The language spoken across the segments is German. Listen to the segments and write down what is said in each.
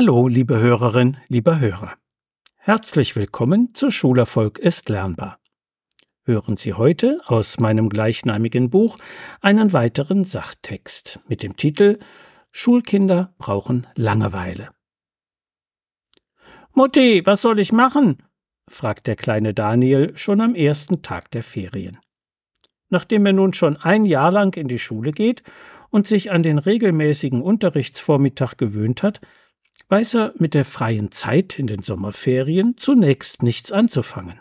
Hallo, liebe Hörerin, lieber Hörer. Herzlich willkommen zu Schulerfolg ist lernbar. Hören Sie heute aus meinem gleichnamigen Buch einen weiteren Sachtext mit dem Titel Schulkinder brauchen Langeweile. Mutti, was soll ich machen? fragt der kleine Daniel schon am ersten Tag der Ferien. Nachdem er nun schon ein Jahr lang in die Schule geht und sich an den regelmäßigen Unterrichtsvormittag gewöhnt hat, weiß er mit der freien Zeit in den Sommerferien zunächst nichts anzufangen.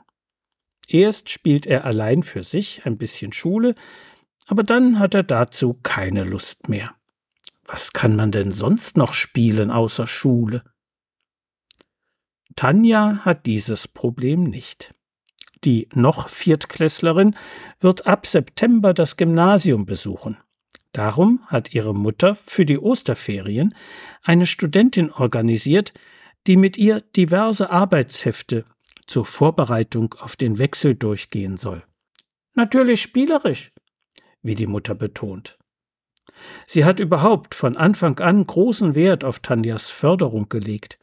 Erst spielt er allein für sich ein bisschen Schule, aber dann hat er dazu keine Lust mehr. Was kann man denn sonst noch spielen außer Schule? Tanja hat dieses Problem nicht. Die noch Viertklässlerin wird ab September das Gymnasium besuchen. Darum hat ihre Mutter für die Osterferien eine Studentin organisiert, die mit ihr diverse Arbeitshefte zur Vorbereitung auf den Wechsel durchgehen soll. Natürlich spielerisch, wie die Mutter betont. Sie hat überhaupt von Anfang an großen Wert auf Tanjas Förderung gelegt.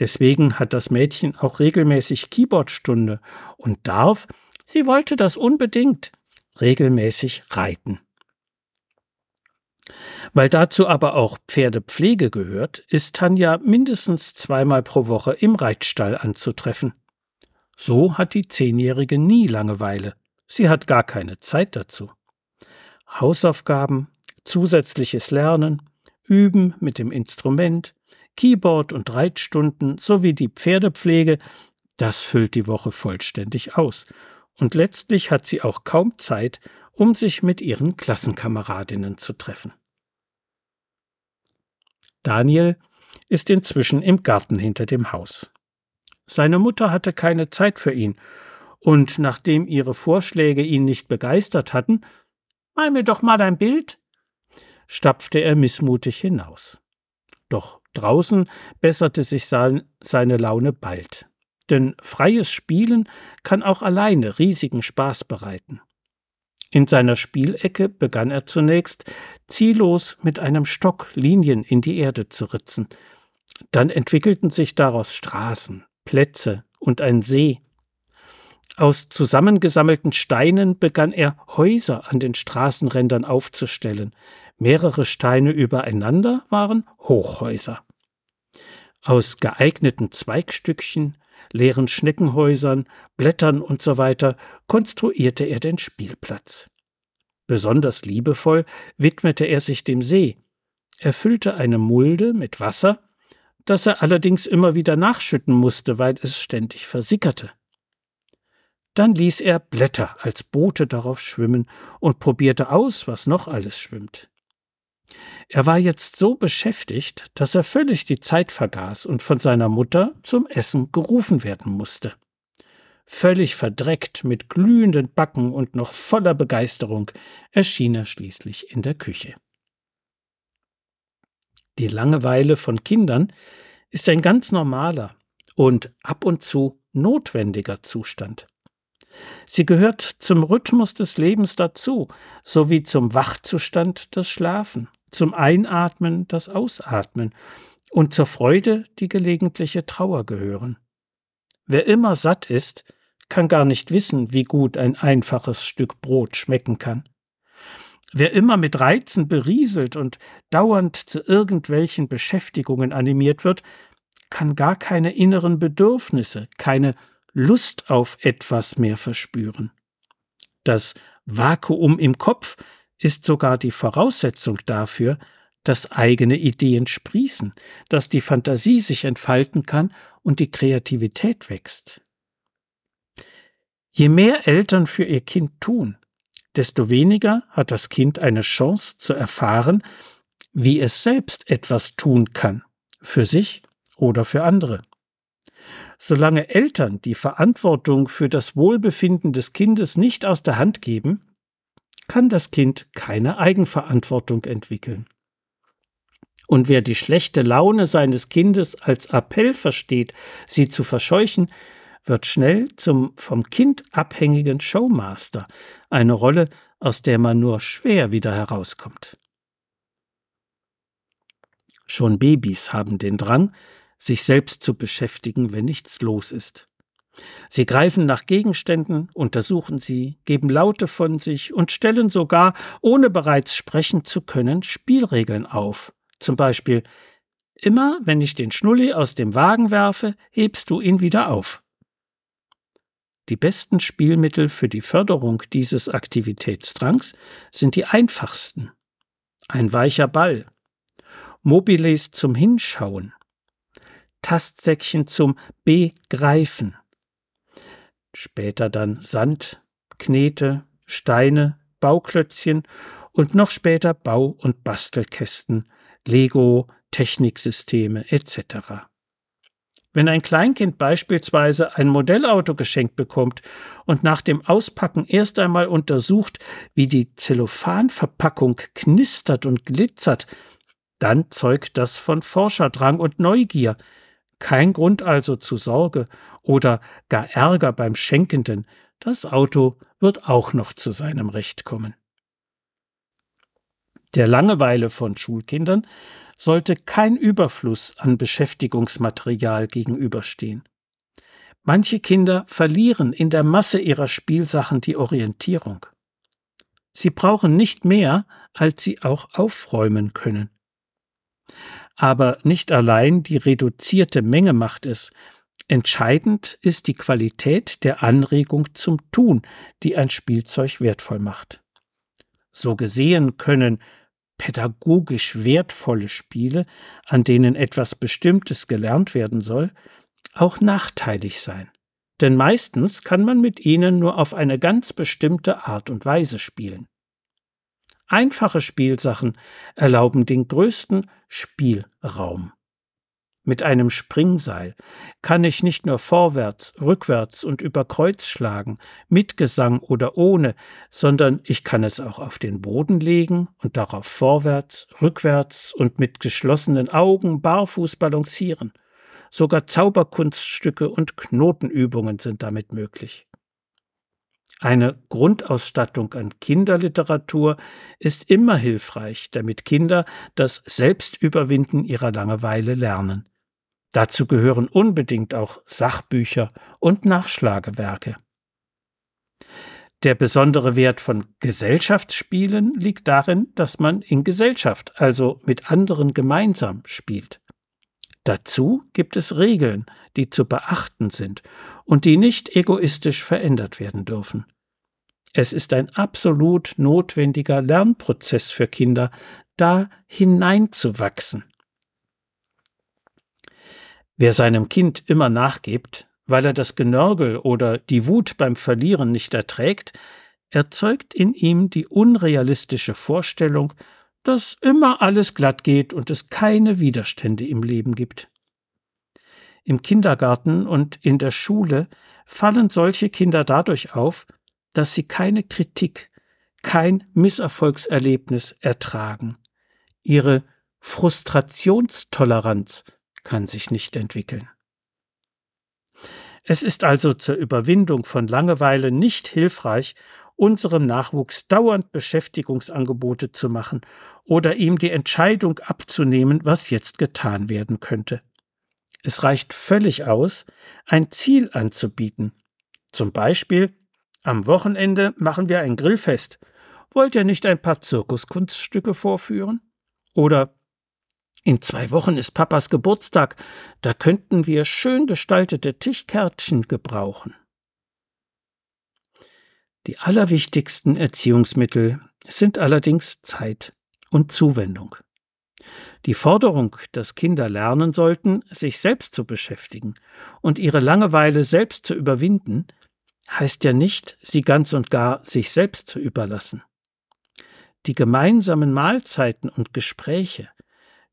Deswegen hat das Mädchen auch regelmäßig Keyboardstunde und darf, sie wollte das unbedingt, regelmäßig reiten. Weil dazu aber auch Pferdepflege gehört, ist Tanja mindestens zweimal pro Woche im Reitstall anzutreffen. So hat die Zehnjährige nie Langeweile. Sie hat gar keine Zeit dazu. Hausaufgaben, zusätzliches Lernen, Üben mit dem Instrument, Keyboard und Reitstunden sowie die Pferdepflege, das füllt die Woche vollständig aus. Und letztlich hat sie auch kaum Zeit, um sich mit ihren Klassenkameradinnen zu treffen. Daniel ist inzwischen im Garten hinter dem Haus. Seine Mutter hatte keine Zeit für ihn, und nachdem ihre Vorschläge ihn nicht begeistert hatten, mal mir doch mal dein Bild, stapfte er missmutig hinaus. Doch draußen besserte sich sein, seine Laune bald. Denn freies Spielen kann auch alleine riesigen Spaß bereiten. In seiner Spielecke begann er zunächst, ziellos mit einem Stock Linien in die Erde zu ritzen. Dann entwickelten sich daraus Straßen, Plätze und ein See. Aus zusammengesammelten Steinen begann er Häuser an den Straßenrändern aufzustellen. Mehrere Steine übereinander waren Hochhäuser. Aus geeigneten Zweigstückchen leeren Schneckenhäusern, Blättern usw. So konstruierte er den Spielplatz. Besonders liebevoll widmete er sich dem See. Er füllte eine Mulde mit Wasser, das er allerdings immer wieder nachschütten musste, weil es ständig versickerte. Dann ließ er Blätter als Boote darauf schwimmen und probierte aus, was noch alles schwimmt. Er war jetzt so beschäftigt, dass er völlig die Zeit vergaß und von seiner Mutter zum Essen gerufen werden musste. Völlig verdreckt, mit glühenden Backen und noch voller Begeisterung erschien er schließlich in der Küche. Die Langeweile von Kindern ist ein ganz normaler und ab und zu notwendiger Zustand. Sie gehört zum Rhythmus des Lebens dazu, sowie zum Wachzustand das Schlafen zum Einatmen das Ausatmen und zur Freude die gelegentliche Trauer gehören. Wer immer satt ist, kann gar nicht wissen, wie gut ein einfaches Stück Brot schmecken kann. Wer immer mit Reizen berieselt und dauernd zu irgendwelchen Beschäftigungen animiert wird, kann gar keine inneren Bedürfnisse, keine Lust auf etwas mehr verspüren. Das Vakuum im Kopf ist sogar die Voraussetzung dafür, dass eigene Ideen sprießen, dass die Fantasie sich entfalten kann und die Kreativität wächst. Je mehr Eltern für ihr Kind tun, desto weniger hat das Kind eine Chance zu erfahren, wie es selbst etwas tun kann, für sich oder für andere. Solange Eltern die Verantwortung für das Wohlbefinden des Kindes nicht aus der Hand geben, kann das Kind keine Eigenverantwortung entwickeln. Und wer die schlechte Laune seines Kindes als Appell versteht, sie zu verscheuchen, wird schnell zum vom Kind abhängigen Showmaster, eine Rolle, aus der man nur schwer wieder herauskommt. Schon Babys haben den Drang, sich selbst zu beschäftigen, wenn nichts los ist. Sie greifen nach Gegenständen, untersuchen sie, geben Laute von sich und stellen sogar, ohne bereits sprechen zu können, Spielregeln auf. Zum Beispiel Immer wenn ich den Schnulli aus dem Wagen werfe, hebst du ihn wieder auf. Die besten Spielmittel für die Förderung dieses Aktivitätsdrangs sind die einfachsten. Ein weicher Ball, Mobiles zum Hinschauen, Tastsäckchen zum Begreifen, später dann Sand, Knete, Steine, Bauklötzchen und noch später Bau- und Bastelkästen, Lego, Techniksysteme etc. Wenn ein Kleinkind beispielsweise ein Modellauto geschenkt bekommt und nach dem Auspacken erst einmal untersucht, wie die Zellophanverpackung knistert und glitzert, dann zeugt das von Forscherdrang und Neugier. Kein Grund also zu Sorge oder gar Ärger beim Schenkenden. Das Auto wird auch noch zu seinem Recht kommen. Der Langeweile von Schulkindern sollte kein Überfluss an Beschäftigungsmaterial gegenüberstehen. Manche Kinder verlieren in der Masse ihrer Spielsachen die Orientierung. Sie brauchen nicht mehr, als sie auch aufräumen können. Aber nicht allein die reduzierte Menge macht es, entscheidend ist die Qualität der Anregung zum Tun, die ein Spielzeug wertvoll macht. So gesehen können pädagogisch wertvolle Spiele, an denen etwas Bestimmtes gelernt werden soll, auch nachteilig sein. Denn meistens kann man mit ihnen nur auf eine ganz bestimmte Art und Weise spielen. Einfache Spielsachen erlauben den größten Spielraum. Mit einem Springseil kann ich nicht nur vorwärts, rückwärts und über Kreuz schlagen, mit Gesang oder ohne, sondern ich kann es auch auf den Boden legen und darauf vorwärts, rückwärts und mit geschlossenen Augen barfuß balancieren. Sogar Zauberkunststücke und Knotenübungen sind damit möglich. Eine Grundausstattung an Kinderliteratur ist immer hilfreich, damit Kinder das Selbstüberwinden ihrer Langeweile lernen. Dazu gehören unbedingt auch Sachbücher und Nachschlagewerke. Der besondere Wert von Gesellschaftsspielen liegt darin, dass man in Gesellschaft, also mit anderen gemeinsam spielt. Dazu gibt es Regeln, die zu beachten sind und die nicht egoistisch verändert werden dürfen. Es ist ein absolut notwendiger Lernprozess für Kinder, da hineinzuwachsen. Wer seinem Kind immer nachgibt, weil er das Genörgel oder die Wut beim Verlieren nicht erträgt, erzeugt in ihm die unrealistische Vorstellung, dass immer alles glatt geht und es keine Widerstände im Leben gibt. Im Kindergarten und in der Schule fallen solche Kinder dadurch auf, dass sie keine Kritik, kein Misserfolgserlebnis ertragen. Ihre Frustrationstoleranz kann sich nicht entwickeln. Es ist also zur Überwindung von Langeweile nicht hilfreich, unserem Nachwuchs dauernd Beschäftigungsangebote zu machen oder ihm die Entscheidung abzunehmen, was jetzt getan werden könnte. Es reicht völlig aus, ein Ziel anzubieten. Zum Beispiel, am Wochenende machen wir ein Grillfest. Wollt ihr nicht ein paar Zirkuskunststücke vorführen? Oder in zwei Wochen ist Papas Geburtstag, da könnten wir schön gestaltete Tischkärtchen gebrauchen. Die allerwichtigsten Erziehungsmittel sind allerdings Zeit und Zuwendung. Die Forderung, dass Kinder lernen sollten, sich selbst zu beschäftigen und ihre Langeweile selbst zu überwinden, heißt ja nicht, sie ganz und gar sich selbst zu überlassen. Die gemeinsamen Mahlzeiten und Gespräche,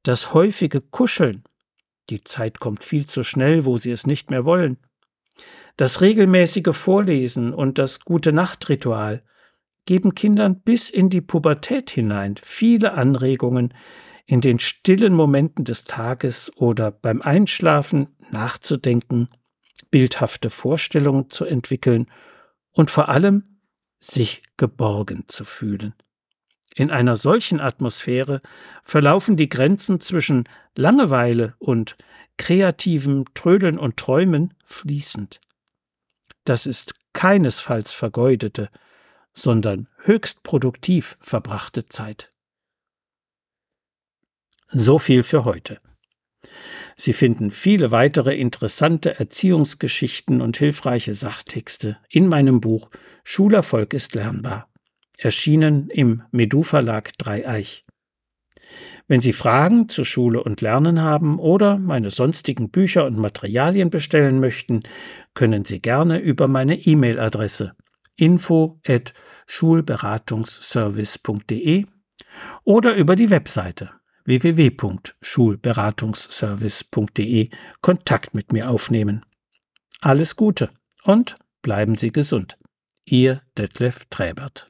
das häufige Kuscheln, die Zeit kommt viel zu schnell, wo sie es nicht mehr wollen, das regelmäßige Vorlesen und das gute Nachtritual geben Kindern bis in die Pubertät hinein viele Anregungen, in den stillen Momenten des Tages oder beim Einschlafen nachzudenken, bildhafte Vorstellungen zu entwickeln und vor allem sich geborgen zu fühlen. In einer solchen Atmosphäre verlaufen die Grenzen zwischen Langeweile und kreativem Trödeln und Träumen fließend. Das ist keinesfalls vergeudete, sondern höchst produktiv verbrachte Zeit. So viel für heute. Sie finden viele weitere interessante Erziehungsgeschichten und hilfreiche Sachtexte in meinem Buch Schulerfolg ist lernbar, erschienen im Medu Verlag Dreieich. Wenn Sie Fragen zu Schule und Lernen haben oder meine sonstigen Bücher und Materialien bestellen möchten, können Sie gerne über meine E-Mail-Adresse info at schulberatungsservice.de oder über die Webseite www.schulberatungsservice.de Kontakt mit mir aufnehmen. Alles Gute und bleiben Sie gesund. Ihr Detlef Träbert.